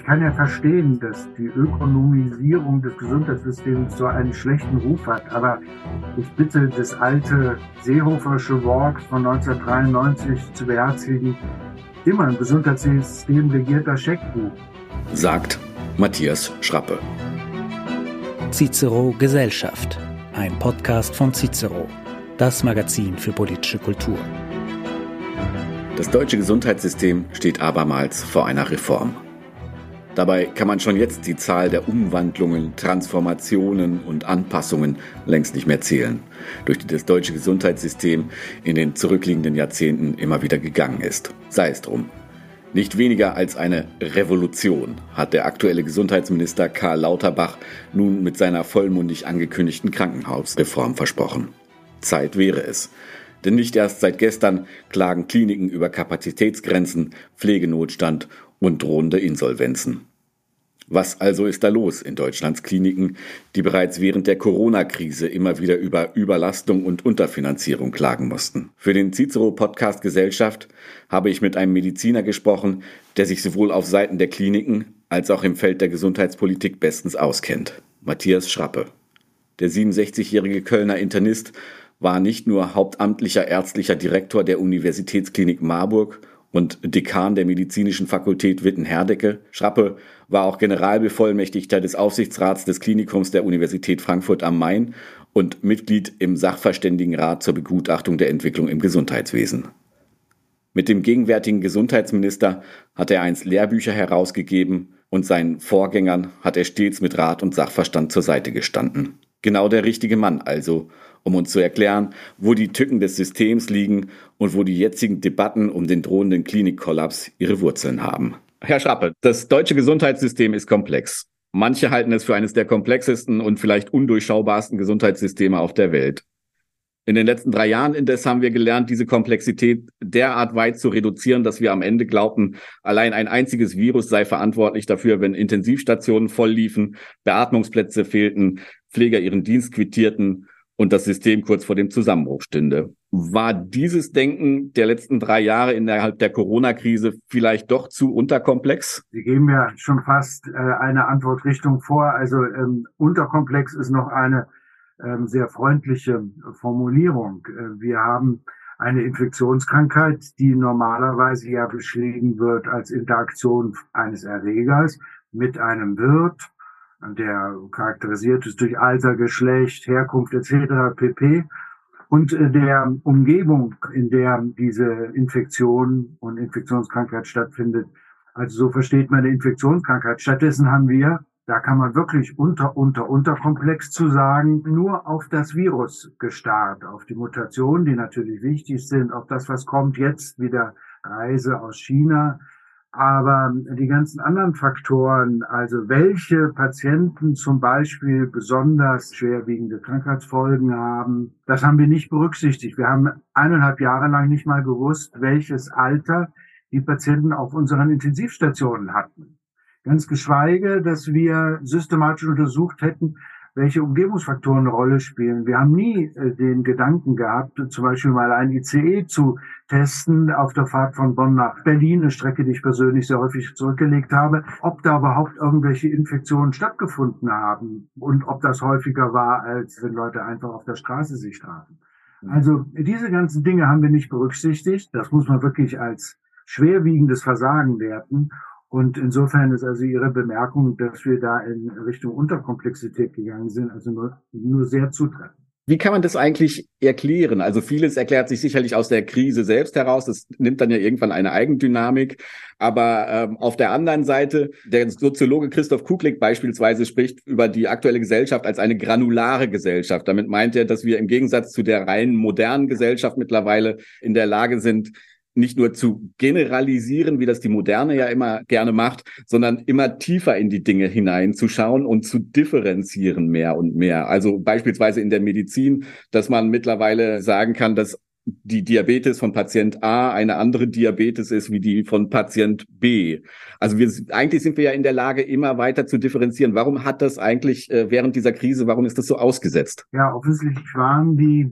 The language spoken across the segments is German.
Ich kann ja verstehen, dass die Ökonomisierung des Gesundheitssystems so einen schlechten Ruf hat, aber ich bitte das alte Seehofersche Wort von 1993 zu beherzigen, immer ein Gesundheitssystem regiert das Scheckbuch. Sagt Matthias Schrappe. Cicero Gesellschaft, ein Podcast von Cicero, das Magazin für politische Kultur. Das deutsche Gesundheitssystem steht abermals vor einer Reform. Dabei kann man schon jetzt die Zahl der Umwandlungen, Transformationen und Anpassungen längst nicht mehr zählen, durch die das deutsche Gesundheitssystem in den zurückliegenden Jahrzehnten immer wieder gegangen ist. Sei es drum. Nicht weniger als eine Revolution hat der aktuelle Gesundheitsminister Karl Lauterbach nun mit seiner vollmundig angekündigten Krankenhausreform versprochen. Zeit wäre es. Denn nicht erst seit gestern klagen Kliniken über Kapazitätsgrenzen, Pflegenotstand und drohende Insolvenzen. Was also ist da los in Deutschlands Kliniken, die bereits während der Corona-Krise immer wieder über Überlastung und Unterfinanzierung klagen mussten? Für den Cicero Podcast Gesellschaft habe ich mit einem Mediziner gesprochen, der sich sowohl auf Seiten der Kliniken als auch im Feld der Gesundheitspolitik bestens auskennt. Matthias Schrappe. Der 67-jährige Kölner Internist war nicht nur hauptamtlicher ärztlicher Direktor der Universitätsklinik Marburg und Dekan der Medizinischen Fakultät Witten-Herdecke. Schrappe war auch Generalbevollmächtigter des Aufsichtsrats des Klinikums der Universität Frankfurt am Main und Mitglied im Sachverständigenrat zur Begutachtung der Entwicklung im Gesundheitswesen. Mit dem gegenwärtigen Gesundheitsminister hat er einst Lehrbücher herausgegeben und seinen Vorgängern hat er stets mit Rat und Sachverstand zur Seite gestanden. Genau der richtige Mann also, um uns zu erklären, wo die Tücken des Systems liegen und wo die jetzigen Debatten um den drohenden Klinikkollaps ihre Wurzeln haben. Herr Schrappe, das deutsche Gesundheitssystem ist komplex. Manche halten es für eines der komplexesten und vielleicht undurchschaubarsten Gesundheitssysteme auf der Welt. In den letzten drei Jahren indes haben wir gelernt, diese Komplexität derart weit zu reduzieren, dass wir am Ende glaubten, allein ein einziges Virus sei verantwortlich dafür, wenn Intensivstationen voll liefen, Beatmungsplätze fehlten, Pfleger ihren Dienst quittierten und das System kurz vor dem Zusammenbruch stünde. War dieses Denken der letzten drei Jahre innerhalb der Corona-Krise vielleicht doch zu unterkomplex? Sie geben ja schon fast äh, eine Antwortrichtung vor. Also ähm, unterkomplex ist noch eine ähm, sehr freundliche Formulierung. Äh, wir haben eine Infektionskrankheit, die normalerweise ja beschrieben wird als Interaktion eines Erregers mit einem Wirt der charakterisiert ist durch Alter, Geschlecht, Herkunft etc. pp. Und äh, der Umgebung, in der diese Infektion und Infektionskrankheit stattfindet. Also so versteht man eine Infektionskrankheit. Stattdessen haben wir, da kann man wirklich unter, unter, unterkomplex zu sagen, nur auf das Virus gestarrt, auf die Mutationen, die natürlich wichtig sind, auf das, was kommt jetzt, wieder Reise aus China, aber die ganzen anderen Faktoren, also welche Patienten zum Beispiel besonders schwerwiegende Krankheitsfolgen haben, das haben wir nicht berücksichtigt. Wir haben eineinhalb Jahre lang nicht mal gewusst, welches Alter die Patienten auf unseren Intensivstationen hatten. Ganz geschweige, dass wir systematisch untersucht hätten, welche Umgebungsfaktoren eine Rolle spielen. Wir haben nie äh, den Gedanken gehabt, zum Beispiel mal ein ICE zu testen auf der Fahrt von Bonn nach Berlin, eine Strecke, die ich persönlich sehr häufig zurückgelegt habe, ob da überhaupt irgendwelche Infektionen stattgefunden haben und ob das häufiger war, als wenn Leute einfach auf der Straße sich trafen. Mhm. Also diese ganzen Dinge haben wir nicht berücksichtigt. Das muss man wirklich als schwerwiegendes Versagen werten. Und insofern ist also Ihre Bemerkung, dass wir da in Richtung Unterkomplexität gegangen sind, also nur, nur sehr zutreffend. Wie kann man das eigentlich erklären? Also vieles erklärt sich sicherlich aus der Krise selbst heraus. Das nimmt dann ja irgendwann eine Eigendynamik. Aber ähm, auf der anderen Seite, der Soziologe Christoph Kuklik beispielsweise spricht über die aktuelle Gesellschaft als eine granulare Gesellschaft. Damit meint er, dass wir im Gegensatz zu der rein modernen Gesellschaft mittlerweile in der Lage sind, nicht nur zu generalisieren, wie das die Moderne ja immer gerne macht, sondern immer tiefer in die Dinge hineinzuschauen und zu differenzieren mehr und mehr. Also beispielsweise in der Medizin, dass man mittlerweile sagen kann, dass die Diabetes von Patient A eine andere Diabetes ist wie die von Patient B. Also wir eigentlich sind wir ja in der Lage, immer weiter zu differenzieren. Warum hat das eigentlich äh, während dieser Krise, warum ist das so ausgesetzt? Ja, offensichtlich waren die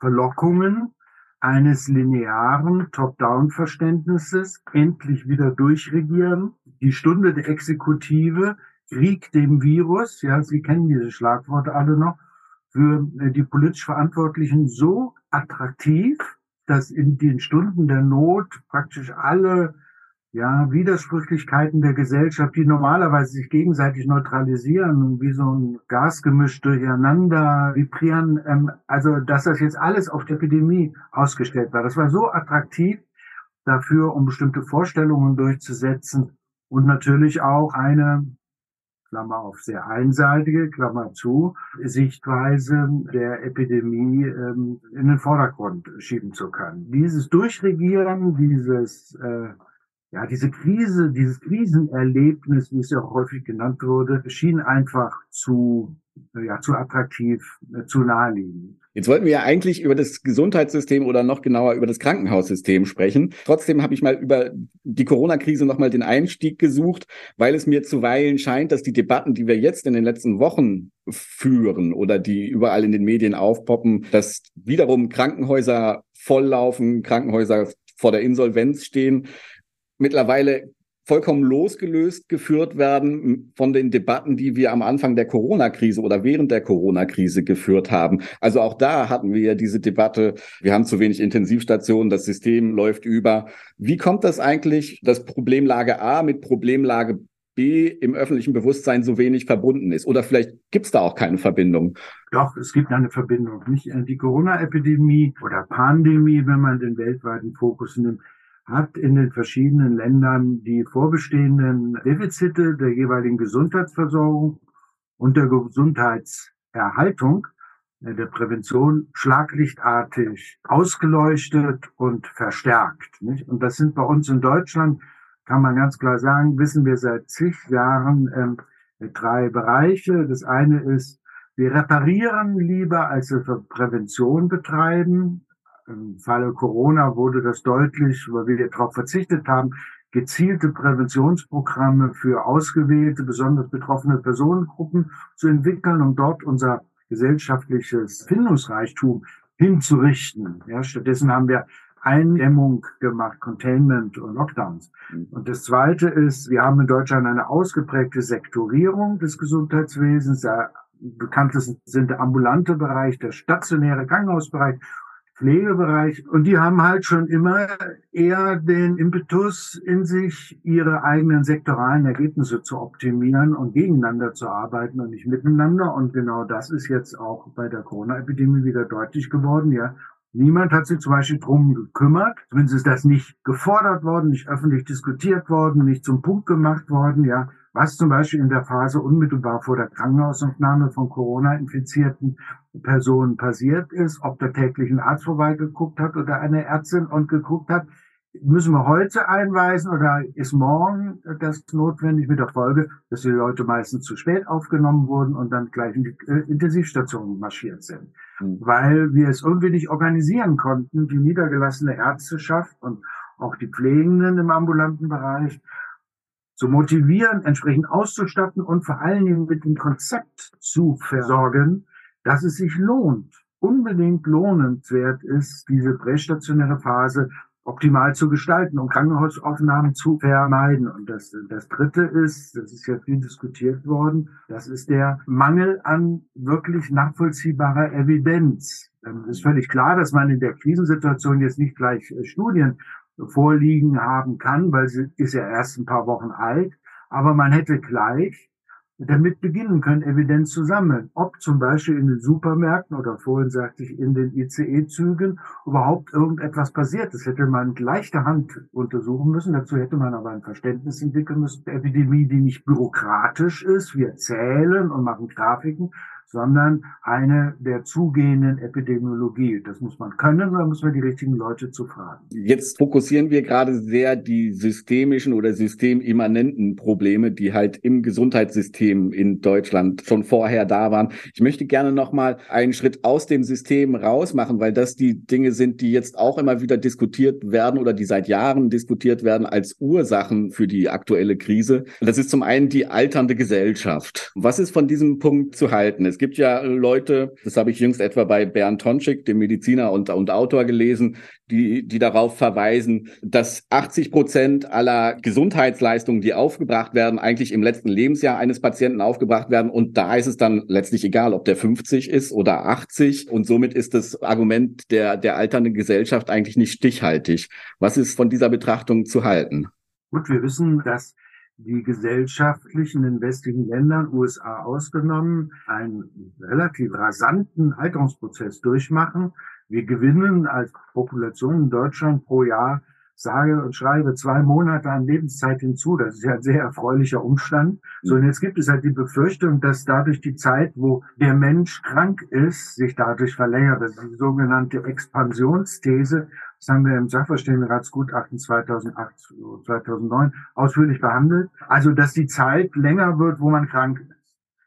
Verlockungen eines linearen Top-Down-Verständnisses endlich wieder durchregieren, die Stunde der Exekutive, Krieg dem Virus, ja, Sie kennen diese Schlagworte alle noch, für äh, die politisch Verantwortlichen so attraktiv, dass in den Stunden der Not praktisch alle ja, Widersprüchlichkeiten der Gesellschaft, die normalerweise sich gegenseitig neutralisieren und wie so ein Gasgemisch durcheinander vibrieren, ähm, also dass das jetzt alles auf die Epidemie ausgestellt war. Das war so attraktiv dafür, um bestimmte Vorstellungen durchzusetzen und natürlich auch eine Klammer auf sehr einseitige, Klammer zu, Sichtweise der Epidemie ähm, in den Vordergrund schieben zu können. Dieses Durchregieren, dieses äh, ja, diese Krise, dieses Krisenerlebnis, wie es ja auch häufig genannt wurde, schien einfach zu, ja, zu attraktiv, äh, zu naheliegend. Jetzt wollten wir ja eigentlich über das Gesundheitssystem oder noch genauer über das Krankenhaussystem sprechen. Trotzdem habe ich mal über die Corona-Krise nochmal den Einstieg gesucht, weil es mir zuweilen scheint, dass die Debatten, die wir jetzt in den letzten Wochen führen oder die überall in den Medien aufpoppen, dass wiederum Krankenhäuser volllaufen, Krankenhäuser vor der Insolvenz stehen, mittlerweile vollkommen losgelöst geführt werden von den Debatten, die wir am Anfang der Corona-Krise oder während der Corona-Krise geführt haben. Also auch da hatten wir diese Debatte, wir haben zu wenig Intensivstationen, das System läuft über. Wie kommt das eigentlich, dass Problemlage A mit Problemlage B im öffentlichen Bewusstsein so wenig verbunden ist? Oder vielleicht gibt es da auch keine Verbindung? Doch, es gibt eine Verbindung. Nicht die Corona-Epidemie oder Pandemie, wenn man den weltweiten Fokus nimmt, hat in den verschiedenen Ländern die vorbestehenden Defizite der jeweiligen Gesundheitsversorgung und der Gesundheitserhaltung, äh, der Prävention schlaglichtartig ausgeleuchtet und verstärkt. Und das sind bei uns in Deutschland, kann man ganz klar sagen, wissen wir seit zig Jahren ähm, drei Bereiche. Das eine ist, wir reparieren lieber, als wir Prävention betreiben. Im Falle Corona wurde das deutlich, weil wir darauf verzichtet haben, gezielte Präventionsprogramme für ausgewählte, besonders betroffene Personengruppen zu entwickeln, um dort unser gesellschaftliches Findungsreichtum hinzurichten. Ja, stattdessen haben wir Eindämmung gemacht, Containment und Lockdowns. Mhm. Und das Zweite ist, wir haben in Deutschland eine ausgeprägte Sektorierung des Gesundheitswesens. Der bekannteste sind der ambulante Bereich, der stationäre Krankenhausbereich Pflegebereich. Und die haben halt schon immer eher den Impetus in sich, ihre eigenen sektoralen Ergebnisse zu optimieren und gegeneinander zu arbeiten und nicht miteinander. Und genau das ist jetzt auch bei der Corona-Epidemie wieder deutlich geworden. Ja, Niemand hat sich zum Beispiel drum gekümmert. Zumindest ist das nicht gefordert worden, nicht öffentlich diskutiert worden, nicht zum Punkt gemacht worden. Ja, was zum Beispiel in der Phase unmittelbar vor der Krankenhausaufnahme von Corona-infizierten Personen passiert ist, ob der täglich ein Arzt vorbeigeguckt hat oder eine Ärztin und geguckt hat, müssen wir heute einweisen oder ist morgen das notwendig mit der Folge, dass die Leute meistens zu spät aufgenommen wurden und dann gleich in die äh, Intensivstation marschiert sind. Mhm. Weil wir es irgendwie nicht organisieren konnten, die niedergelassene Ärzteschaft und auch die Pflegenden im ambulanten Bereich zu motivieren, entsprechend auszustatten und vor allen Dingen mit dem Konzept zu versorgen, dass es sich lohnt, unbedingt lohnenswert ist, diese prästationäre Phase optimal zu gestalten, um Krankenhausaufnahmen zu vermeiden. Und das, das Dritte ist, das ist ja viel diskutiert worden, das ist der Mangel an wirklich nachvollziehbarer Evidenz. Es ist völlig klar, dass man in der Krisensituation jetzt nicht gleich äh, Studien vorliegen haben kann, weil sie ist ja erst ein paar Wochen alt. Aber man hätte gleich damit beginnen können, Evidenz zu sammeln, ob zum Beispiel in den Supermärkten oder vorhin sagte ich in den ICE-Zügen überhaupt irgendetwas passiert. Das hätte man leichter Hand untersuchen müssen. Dazu hätte man aber ein Verständnis entwickeln müssen. Epidemie, die nicht bürokratisch ist. Wir zählen und machen Grafiken, sondern eine der zugehenden Epidemiologie. Das muss man können, da müssen wir die richtigen Leute zu fragen. Jetzt fokussieren wir gerade sehr die systemischen oder systemimmanenten Probleme, die halt im Gesundheitssystem in Deutschland schon vorher da waren. Ich möchte gerne noch mal einen Schritt aus dem System raus machen, weil das die Dinge sind, die jetzt auch immer wieder diskutiert werden oder die seit Jahren diskutiert werden als Ursachen für die aktuelle Krise. Das ist zum einen die alternde Gesellschaft. Was ist von diesem Punkt zu halten? Es gibt ja Leute, das habe ich jüngst etwa bei Bernd Tonschik, dem Mediziner und, und Autor gelesen, die, die darauf verweisen, dass 80 Prozent aller Gesundheitsleistungen, die aufgebracht werden, eigentlich im letzten Lebensjahr eines Patienten aufgebracht werden. Und da ist es dann letztlich egal, ob der 50 ist oder 80. Und somit ist das Argument der, der alternden Gesellschaft eigentlich nicht stichhaltig. Was ist von dieser Betrachtung zu halten? Gut, wir wissen, dass die gesellschaftlichen in westlichen Ländern, USA ausgenommen, einen relativ rasanten Alterungsprozess durchmachen. Wir gewinnen als Population in Deutschland pro Jahr sage und schreibe zwei Monate an Lebenszeit hinzu. Das ist ja ein sehr erfreulicher Umstand. So, und jetzt gibt es halt die Befürchtung, dass dadurch die Zeit, wo der Mensch krank ist, sich dadurch verlängert. Das ist die sogenannte Expansionsthese. Das haben wir im Sachverständigenratsgutachten 2008, 2009 ausführlich behandelt. Also, dass die Zeit länger wird, wo man krank ist.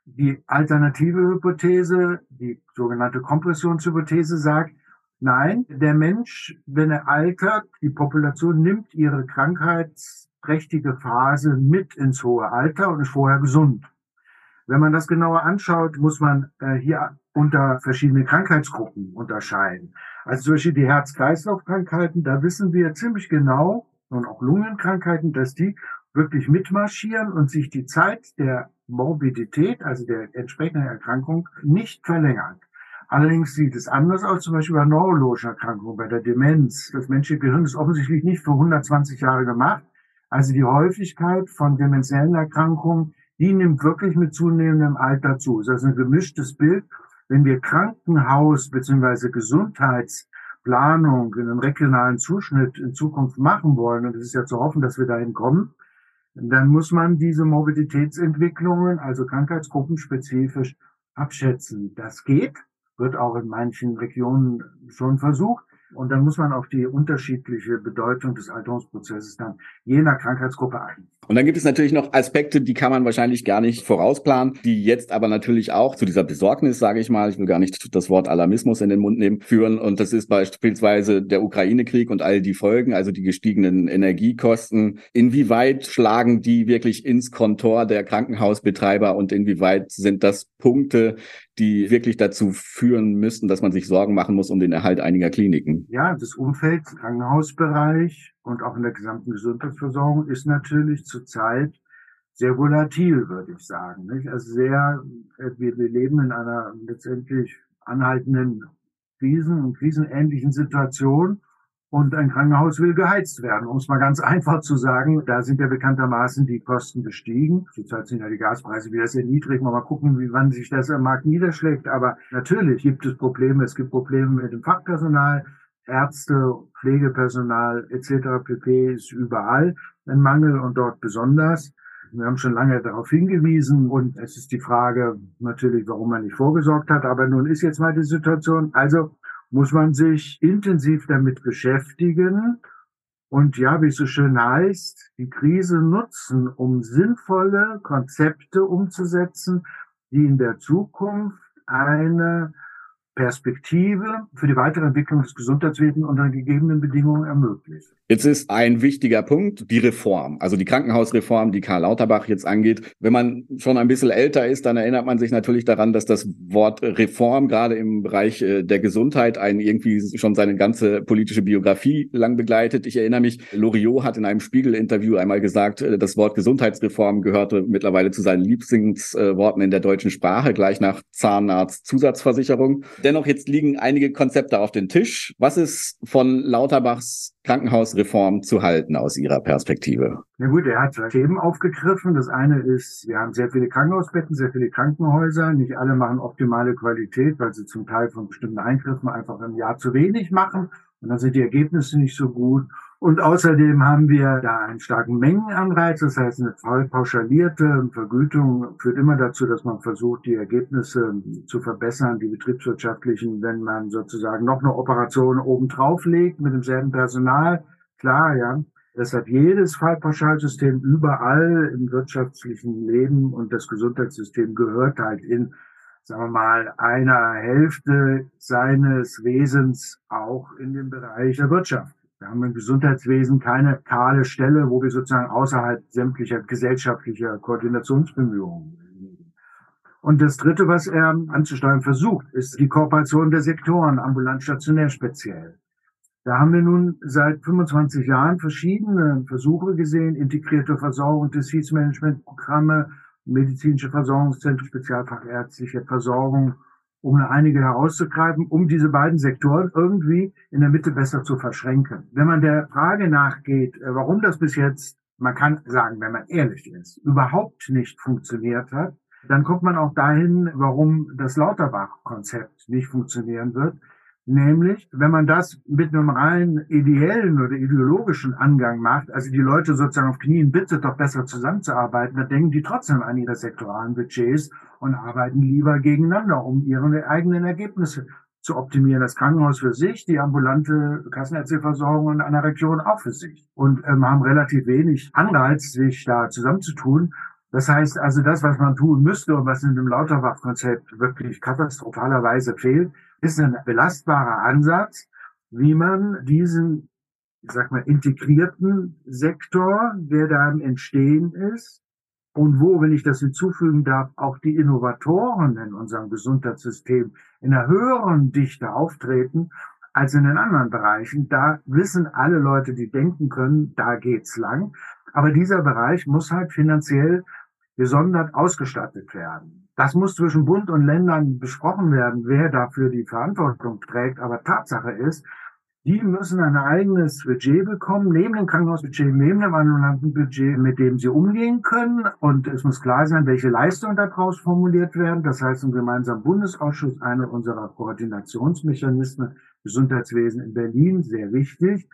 Die alternative Hypothese, die sogenannte Kompressionshypothese sagt, Nein, der Mensch, wenn er altert, die Population nimmt ihre krankheitsträchtige Phase mit ins hohe Alter und ist vorher gesund. Wenn man das genauer anschaut, muss man äh, hier unter verschiedene Krankheitsgruppen unterscheiden. Also zum Beispiel die Herz-Kreislauf-Krankheiten, da wissen wir ziemlich genau, und auch Lungenkrankheiten, dass die wirklich mitmarschieren und sich die Zeit der Morbidität, also der entsprechenden Erkrankung, nicht verlängert. Allerdings sieht es anders aus, zum Beispiel bei neurologischen Erkrankungen, bei der Demenz. Das menschliche Gehirn ist offensichtlich nicht für 120 Jahre gemacht. Also die Häufigkeit von demenziellen Erkrankungen, die nimmt wirklich mit zunehmendem Alter zu. Das ist ein gemischtes Bild. Wenn wir Krankenhaus bzw. Gesundheitsplanung in einem regionalen Zuschnitt in Zukunft machen wollen, und es ist ja zu hoffen, dass wir dahin kommen, dann muss man diese Mobilitätsentwicklungen, also krankheitsgruppenspezifisch, abschätzen. Das geht wird auch in manchen Regionen schon versucht. Und dann muss man auf die unterschiedliche Bedeutung des Alterungsprozesses dann je nach Krankheitsgruppe achten. Und dann gibt es natürlich noch Aspekte, die kann man wahrscheinlich gar nicht vorausplanen, die jetzt aber natürlich auch zu dieser Besorgnis, sage ich mal, ich will gar nicht das Wort Alarmismus in den Mund nehmen, führen. Und das ist beispielsweise der Ukraine-Krieg und all die Folgen, also die gestiegenen Energiekosten. Inwieweit schlagen die wirklich ins Kontor der Krankenhausbetreiber und inwieweit sind das Punkte, die wirklich dazu führen müssten, dass man sich Sorgen machen muss um den Erhalt einiger Kliniken? Ja, das Umfeld, Krankenhausbereich und auch in der gesamten Gesundheitsversorgung ist natürlich zurzeit sehr volatil, würde ich sagen. Nicht? Also sehr, wir, leben in einer letztendlich anhaltenden Krisen- und krisenähnlichen Situation. Und ein Krankenhaus will geheizt werden, um es mal ganz einfach zu sagen. Da sind ja bekanntermaßen die Kosten gestiegen. Zurzeit sind ja die Gaspreise wieder sehr niedrig. Mal gucken, wie wann sich das am Markt niederschlägt. Aber natürlich gibt es Probleme. Es gibt Probleme mit dem Fachpersonal. Ärzte, Pflegepersonal etc. pp. ist überall ein Mangel und dort besonders. Wir haben schon lange darauf hingewiesen und es ist die Frage natürlich, warum man nicht vorgesorgt hat. Aber nun ist jetzt mal die Situation. Also muss man sich intensiv damit beschäftigen und ja, wie es so schön heißt, die Krise nutzen, um sinnvolle Konzepte umzusetzen, die in der Zukunft eine Perspektive für die weitere Entwicklung des Gesundheitswesens unter gegebenen Bedingungen ermöglicht. Jetzt ist ein wichtiger Punkt die Reform, also die Krankenhausreform, die Karl Lauterbach jetzt angeht. Wenn man schon ein bisschen älter ist, dann erinnert man sich natürlich daran, dass das Wort Reform gerade im Bereich äh, der Gesundheit einen irgendwie schon seine ganze politische Biografie lang begleitet. Ich erinnere mich, Loriot hat in einem Spiegel-Interview einmal gesagt, äh, das Wort Gesundheitsreform gehörte mittlerweile zu seinen Lieblingsworten in der deutschen Sprache, gleich nach Zahnarzt-Zusatzversicherung. Dennoch jetzt liegen einige Konzepte auf den Tisch. Was ist von Lauterbachs Krankenhausreform zu halten aus Ihrer Perspektive? Na gut, er hat zwei Themen aufgegriffen. Das eine ist, wir haben sehr viele Krankenhausbetten, sehr viele Krankenhäuser. Nicht alle machen optimale Qualität, weil sie zum Teil von bestimmten Eingriffen einfach im Jahr zu wenig machen. Und dann sind die Ergebnisse nicht so gut. Und außerdem haben wir da einen starken Mengenanreiz. Das heißt, eine voll pauschalierte Vergütung führt immer dazu, dass man versucht, die Ergebnisse zu verbessern, die betriebswirtschaftlichen, wenn man sozusagen noch eine Operation obendrauf legt mit demselben Personal. Klar, ja. Deshalb jedes Fallpauschalsystem überall im wirtschaftlichen Leben und das Gesundheitssystem gehört halt in, sagen wir mal, einer Hälfte seines Wesens auch in den Bereich der Wirtschaft. Wir haben im Gesundheitswesen keine kahle Stelle, wo wir sozusagen außerhalb sämtlicher gesellschaftlicher Koordinationsbemühungen liegen. Und das Dritte, was er anzusteuern versucht, ist die Kooperation der Sektoren, ambulant stationär speziell. Da haben wir nun seit 25 Jahren verschiedene Versuche gesehen, integrierte Versorgung, Disease-Management-Programme, medizinische Versorgungszentren, spezialfachärztliche Versorgung, um einige herauszugreifen, um diese beiden Sektoren irgendwie in der Mitte besser zu verschränken. Wenn man der Frage nachgeht, äh, warum das bis jetzt, man kann sagen, wenn man ehrlich ist, überhaupt nicht funktioniert hat, dann kommt man auch dahin, warum das Lauterbach-Konzept nicht funktionieren wird. Nämlich, wenn man das mit einem rein ideellen oder ideologischen Angang macht, also die Leute sozusagen auf Knien bittet, doch besser zusammenzuarbeiten, dann denken die trotzdem an ihre sektoralen Budgets und arbeiten lieber gegeneinander, um ihre eigenen Ergebnisse zu optimieren. Das Krankenhaus für sich, die ambulante Kassenärzteversorgung in einer Region auch für sich. Und ähm, haben relativ wenig Anreiz, sich da zusammenzutun. Das heißt also, das, was man tun müsste und was in dem Lauterbach-Konzept wirklich katastrophalerweise fehlt, ist ein belastbarer Ansatz, wie man diesen, ich sag mal, integrierten Sektor, der da im Entstehen ist, und wo, wenn ich das hinzufügen darf, auch die Innovatoren in unserem Gesundheitssystem in einer höheren Dichte auftreten als in den anderen Bereichen. Da wissen alle Leute, die denken können, da geht's lang. Aber dieser Bereich muss halt finanziell gesondert ausgestattet werden. Das muss zwischen Bund und Ländern besprochen werden, wer dafür die Verantwortung trägt. Aber Tatsache ist, die müssen ein eigenes Budget bekommen, neben dem Krankenhausbudget, neben dem ambulanten Budget, mit dem sie umgehen können. Und es muss klar sein, welche Leistungen daraus formuliert werden. Das heißt, im gemeinsamen Bundesausschuss, einer unserer Koordinationsmechanismen, Gesundheitswesen in Berlin, sehr wichtig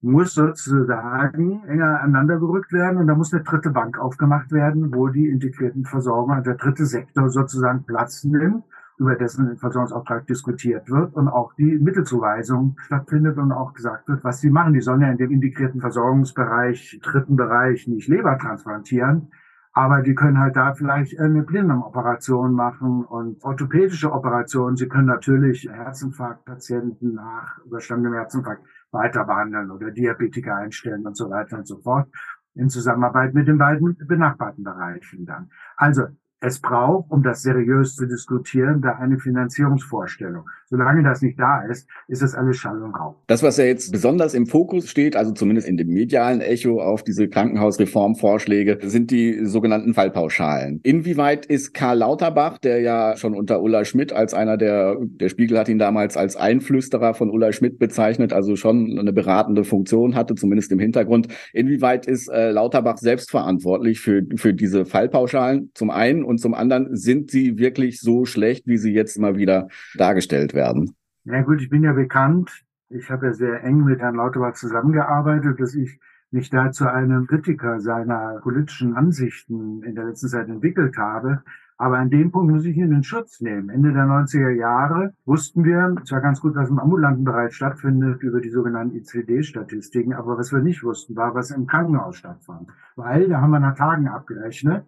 muss sozusagen enger aneinander gerückt werden und da muss eine dritte Bank aufgemacht werden, wo die integrierten Versorger, der dritte Sektor sozusagen Platz nimmt, über dessen Versorgungsauftrag diskutiert wird und auch die Mittelzuweisung stattfindet und auch gesagt wird, was sie machen. Die sollen ja in dem integrierten Versorgungsbereich, dritten Bereich nicht Leber transplantieren, aber die können halt da vielleicht eine Blinddarmoperation machen und orthopädische Operationen. Sie können natürlich Herzinfarktpatienten nach überstandenem Herzinfarkt weiter behandeln oder Diabetiker einstellen und so weiter und so fort in Zusammenarbeit mit den beiden benachbarten Bereichen dann. Also es braucht, um das seriös zu diskutieren, da eine Finanzierungsvorstellung. Solange das nicht da ist, ist es alles Schall und Rauch. Das, was ja jetzt besonders im Fokus steht, also zumindest in dem medialen Echo auf diese Krankenhausreformvorschläge, sind die sogenannten Fallpauschalen. Inwieweit ist Karl Lauterbach, der ja schon unter Ulla Schmidt als einer der, der Spiegel hat ihn damals als Einflüsterer von Ulla Schmidt bezeichnet, also schon eine beratende Funktion hatte, zumindest im Hintergrund. Inwieweit ist äh, Lauterbach selbst verantwortlich für, für diese Fallpauschalen? Zum einen und zum anderen sind sie wirklich so schlecht, wie sie jetzt immer wieder dargestellt werden? Ja gut, ich bin ja bekannt. Ich habe ja sehr eng mit Herrn Lauterbach zusammengearbeitet, dass ich mich da zu einem Kritiker seiner politischen Ansichten in der letzten Zeit entwickelt habe. Aber an dem Punkt muss ich ihn in Schutz nehmen. Ende der 90er Jahre wussten wir zwar ganz gut, was im ambulanten Bereich stattfindet über die sogenannten ICD-Statistiken, aber was wir nicht wussten, war, was im Krankenhaus stattfand. Weil da haben wir nach Tagen abgerechnet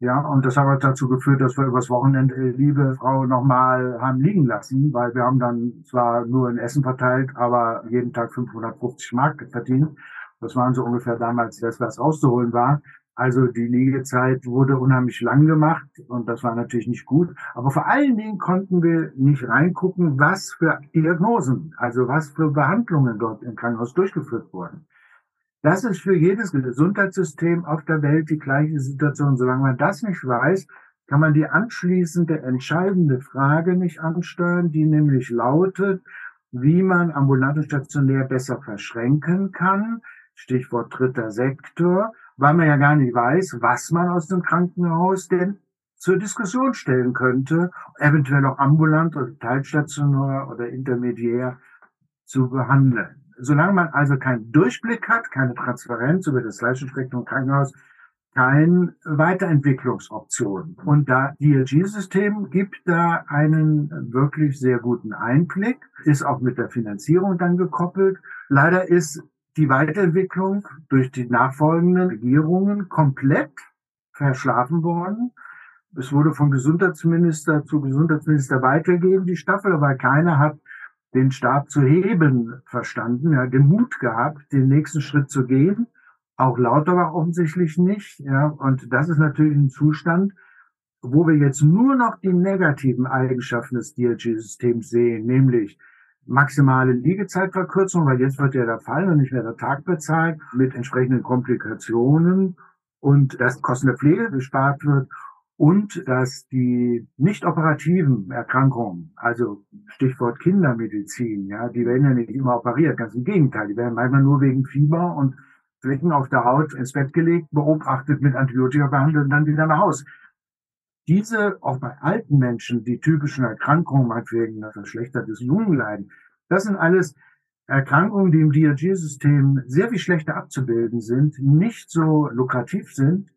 ja, und das hat dazu geführt, dass wir übers Wochenende liebe Frau nochmal haben liegen lassen, weil wir haben dann zwar nur in Essen verteilt, aber jeden Tag 550 Mark verdient. Das waren so ungefähr damals das, was rauszuholen war. Also die Liegezeit wurde unheimlich lang gemacht und das war natürlich nicht gut. Aber vor allen Dingen konnten wir nicht reingucken, was für Diagnosen, also was für Behandlungen dort im Krankenhaus durchgeführt wurden. Das ist für jedes Gesundheitssystem auf der Welt die gleiche Situation. Solange man das nicht weiß, kann man die anschließende entscheidende Frage nicht ansteuern, die nämlich lautet, wie man ambulante stationär besser verschränken kann. Stichwort dritter Sektor, weil man ja gar nicht weiß, was man aus dem Krankenhaus denn zur Diskussion stellen könnte, eventuell auch ambulant oder teilstationär oder intermediär zu behandeln. Solange man also keinen Durchblick hat, keine Transparenz über das Leistungsspektrum im Krankenhaus, keine Weiterentwicklungsoption. Und da DLG-System gibt da einen wirklich sehr guten Einblick, ist auch mit der Finanzierung dann gekoppelt. Leider ist die Weiterentwicklung durch die nachfolgenden Regierungen komplett verschlafen worden. Es wurde von Gesundheitsminister zu Gesundheitsminister weitergegeben, die Staffel, aber keiner hat den Stab zu heben verstanden, ja, den Mut gehabt, den nächsten Schritt zu gehen. Auch Lauterbach offensichtlich nicht, ja. Und das ist natürlich ein Zustand, wo wir jetzt nur noch die negativen Eigenschaften des DRG-Systems sehen, nämlich maximale Liegezeitverkürzung, weil jetzt wird ja der Fall und nicht mehr der Tag bezahlt, mit entsprechenden Komplikationen und dass Kosten der Pflege gespart wird und dass die nicht operativen Erkrankungen, also Stichwort Kindermedizin, ja, die werden ja nicht immer operiert, ganz im Gegenteil, die werden manchmal nur wegen Fieber und Flecken auf der Haut ins Bett gelegt, beobachtet, mit Antibiotika behandelt und dann wieder nach Hause. Diese, auch bei alten Menschen, die typischen Erkrankungen, meinetwegen verschlechtertes Lungenleiden, das sind alles Erkrankungen, die im DRG-System sehr viel schlechter abzubilden sind, nicht so lukrativ sind,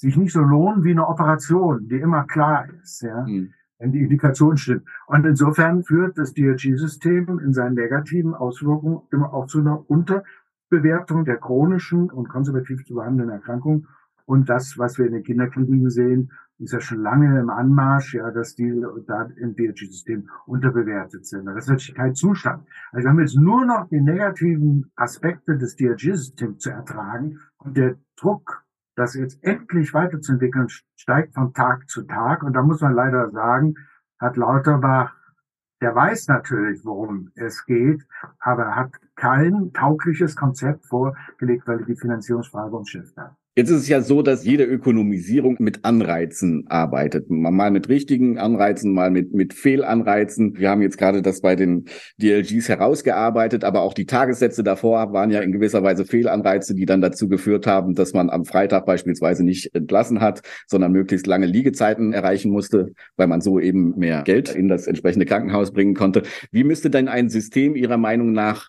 sich nicht so lohnen wie eine Operation, die immer klar ist, ja, mhm. wenn die Indikation stimmt. Und insofern führt das DRG-System in seinen negativen Auswirkungen immer auch zu einer Unterbewertung der chronischen und konservativ zu behandelnden Erkrankungen. Und das, was wir in den Kinderkliniken sehen, ist ja schon lange im Anmarsch, ja, dass die da im DRG-System unterbewertet sind. Das ist natürlich kein Zustand. Also wir haben jetzt nur noch die negativen Aspekte des DRG-Systems zu ertragen und der Druck, das jetzt endlich weiterzuentwickeln, steigt von Tag zu Tag. Und da muss man leider sagen, hat Lauterbach, der weiß natürlich, worum es geht, aber er hat kein taugliches Konzept vorgelegt, weil er die Finanzierungsfrage umschifft hat. Jetzt ist es ja so, dass jede Ökonomisierung mit Anreizen arbeitet. Mal mit richtigen Anreizen, mal mit, mit Fehlanreizen. Wir haben jetzt gerade das bei den DLGs herausgearbeitet, aber auch die Tagessätze davor waren ja in gewisser Weise Fehlanreize, die dann dazu geführt haben, dass man am Freitag beispielsweise nicht entlassen hat, sondern möglichst lange Liegezeiten erreichen musste, weil man so eben mehr Geld in das entsprechende Krankenhaus bringen konnte. Wie müsste denn ein System Ihrer Meinung nach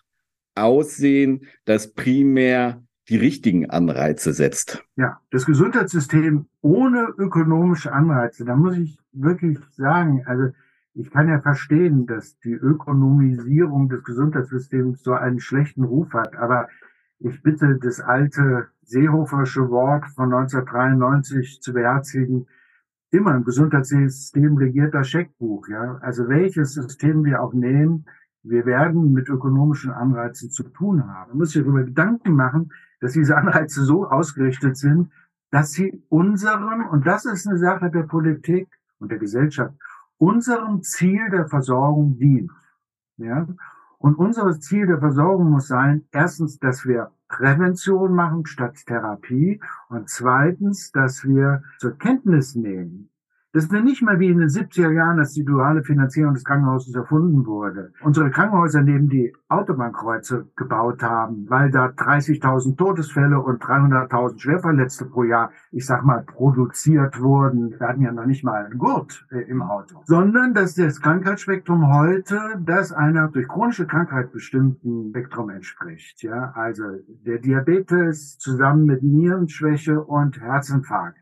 aussehen, das primär die richtigen Anreize setzt. Ja, das Gesundheitssystem ohne ökonomische Anreize, da muss ich wirklich sagen, also ich kann ja verstehen, dass die Ökonomisierung des Gesundheitssystems so einen schlechten Ruf hat, aber ich bitte das alte Seehofersche Wort von 1993 zu beherzigen, immer im Gesundheitssystem regiert das Scheckbuch, ja. Also welches System wir auch nehmen, wir werden mit ökonomischen Anreizen zu tun haben. Man muss sich darüber Gedanken machen, dass diese Anreize so ausgerichtet sind, dass sie unserem, und das ist eine Sache der Politik und der Gesellschaft, unserem Ziel der Versorgung dient. Ja? Und unser Ziel der Versorgung muss sein, erstens, dass wir Prävention machen statt Therapie und zweitens, dass wir zur Kenntnis nehmen, das ist nicht mal wie in den 70er Jahren, dass die duale Finanzierung des Krankenhauses erfunden wurde. Unsere Krankenhäuser neben die Autobahnkreuze gebaut haben, weil da 30.000 Todesfälle und 300.000 Schwerverletzte pro Jahr, ich sag mal, produziert wurden. Wir hatten ja noch nicht mal einen Gurt äh, im Auto. Sondern, dass das Krankheitsspektrum heute das einer durch chronische Krankheit bestimmten Spektrum entspricht. Ja, also der Diabetes zusammen mit Nierenschwäche und Herzinfarkt.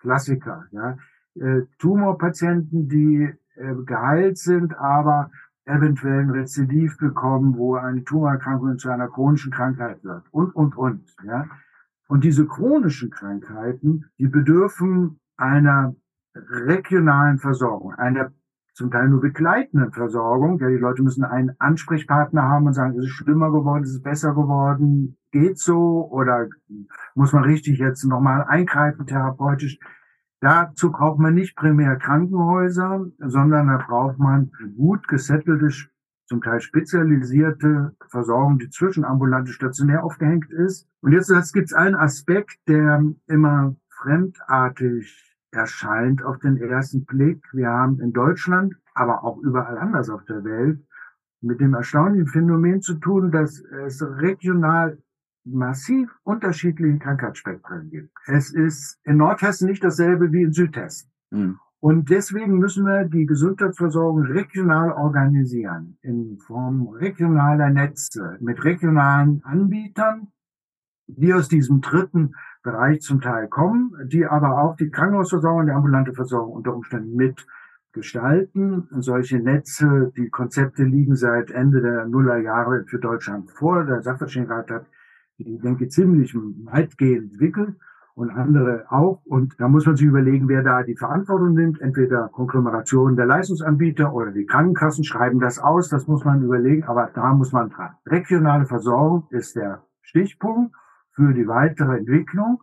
Klassiker, ja äh, Tumorpatienten, die äh, geheilt sind, aber eventuell ein Rezidiv bekommen, wo eine Tumorerkrankung zu einer chronischen Krankheit wird und, und, und. Ja? Und diese chronischen Krankheiten, die bedürfen einer regionalen Versorgung, einer zum Teil nur begleitenden Versorgung. Ja, die Leute müssen einen Ansprechpartner haben und sagen, ist es schlimmer geworden, ist es besser geworden, geht so oder muss man richtig jetzt nochmal eingreifen therapeutisch. Dazu braucht man nicht primär Krankenhäuser, sondern da braucht man gut gesettelte, zum Teil spezialisierte Versorgung, die zwischen ambulante stationär aufgehängt ist. Und jetzt gibt es einen Aspekt, der immer fremdartig erscheint auf den ersten Blick. Wir haben in Deutschland, aber auch überall anders auf der Welt, mit dem erstaunlichen Phänomen zu tun, dass es regional massiv unterschiedlichen Krankheitsspektren gibt. Es ist in Nordhessen nicht dasselbe wie in Südhessen. Mhm. Und deswegen müssen wir die Gesundheitsversorgung regional organisieren, in Form regionaler Netze, mit regionalen Anbietern, die aus diesem dritten Bereich zum Teil kommen, die aber auch die Krankenhausversorgung und die ambulante Versorgung unter Umständen mit gestalten. Solche Netze, die Konzepte liegen seit Ende der Nullerjahre für Deutschland vor. Der Sachverständigenrat hat ich denke, ziemlich weitgehend entwickelt und andere auch. Und da muss man sich überlegen, wer da die Verantwortung nimmt. Entweder Konglomerationen der Leistungsanbieter oder die Krankenkassen schreiben das aus. Das muss man überlegen, aber da muss man dran. Regionale Versorgung ist der Stichpunkt für die weitere Entwicklung.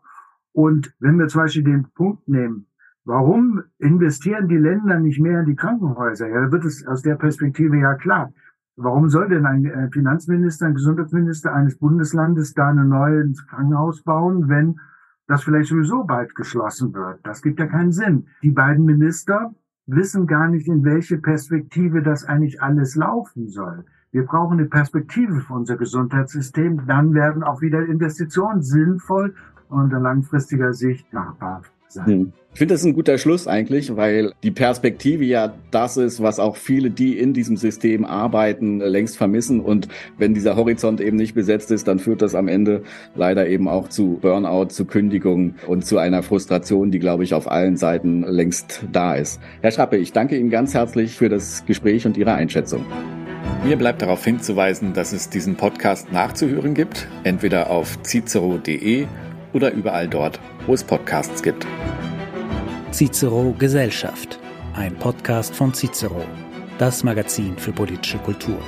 Und wenn wir zum Beispiel den Punkt nehmen, Warum investieren die Länder nicht mehr in die Krankenhäuser? Ja, wird es aus der Perspektive ja klar. Warum soll denn ein äh, Finanzminister, ein Gesundheitsminister eines Bundeslandes da ein neues Krankenhaus bauen, wenn das vielleicht sowieso bald geschlossen wird? Das gibt ja keinen Sinn. Die beiden Minister wissen gar nicht, in welche Perspektive das eigentlich alles laufen soll. Wir brauchen eine Perspektive für unser Gesundheitssystem. Dann werden auch wieder Investitionen sinnvoll und unter langfristiger Sicht machbar sein. Hm. Ich finde das ein guter Schluss eigentlich, weil die Perspektive ja das ist, was auch viele, die in diesem System arbeiten, längst vermissen. Und wenn dieser Horizont eben nicht besetzt ist, dann führt das am Ende leider eben auch zu Burnout, zu Kündigungen und zu einer Frustration, die, glaube ich, auf allen Seiten längst da ist. Herr Schrappe, ich danke Ihnen ganz herzlich für das Gespräch und Ihre Einschätzung. Mir bleibt darauf hinzuweisen, dass es diesen Podcast nachzuhören gibt, entweder auf cicero.de oder überall dort, wo es Podcasts gibt. Cicero Gesellschaft, ein Podcast von Cicero, das Magazin für politische Kultur.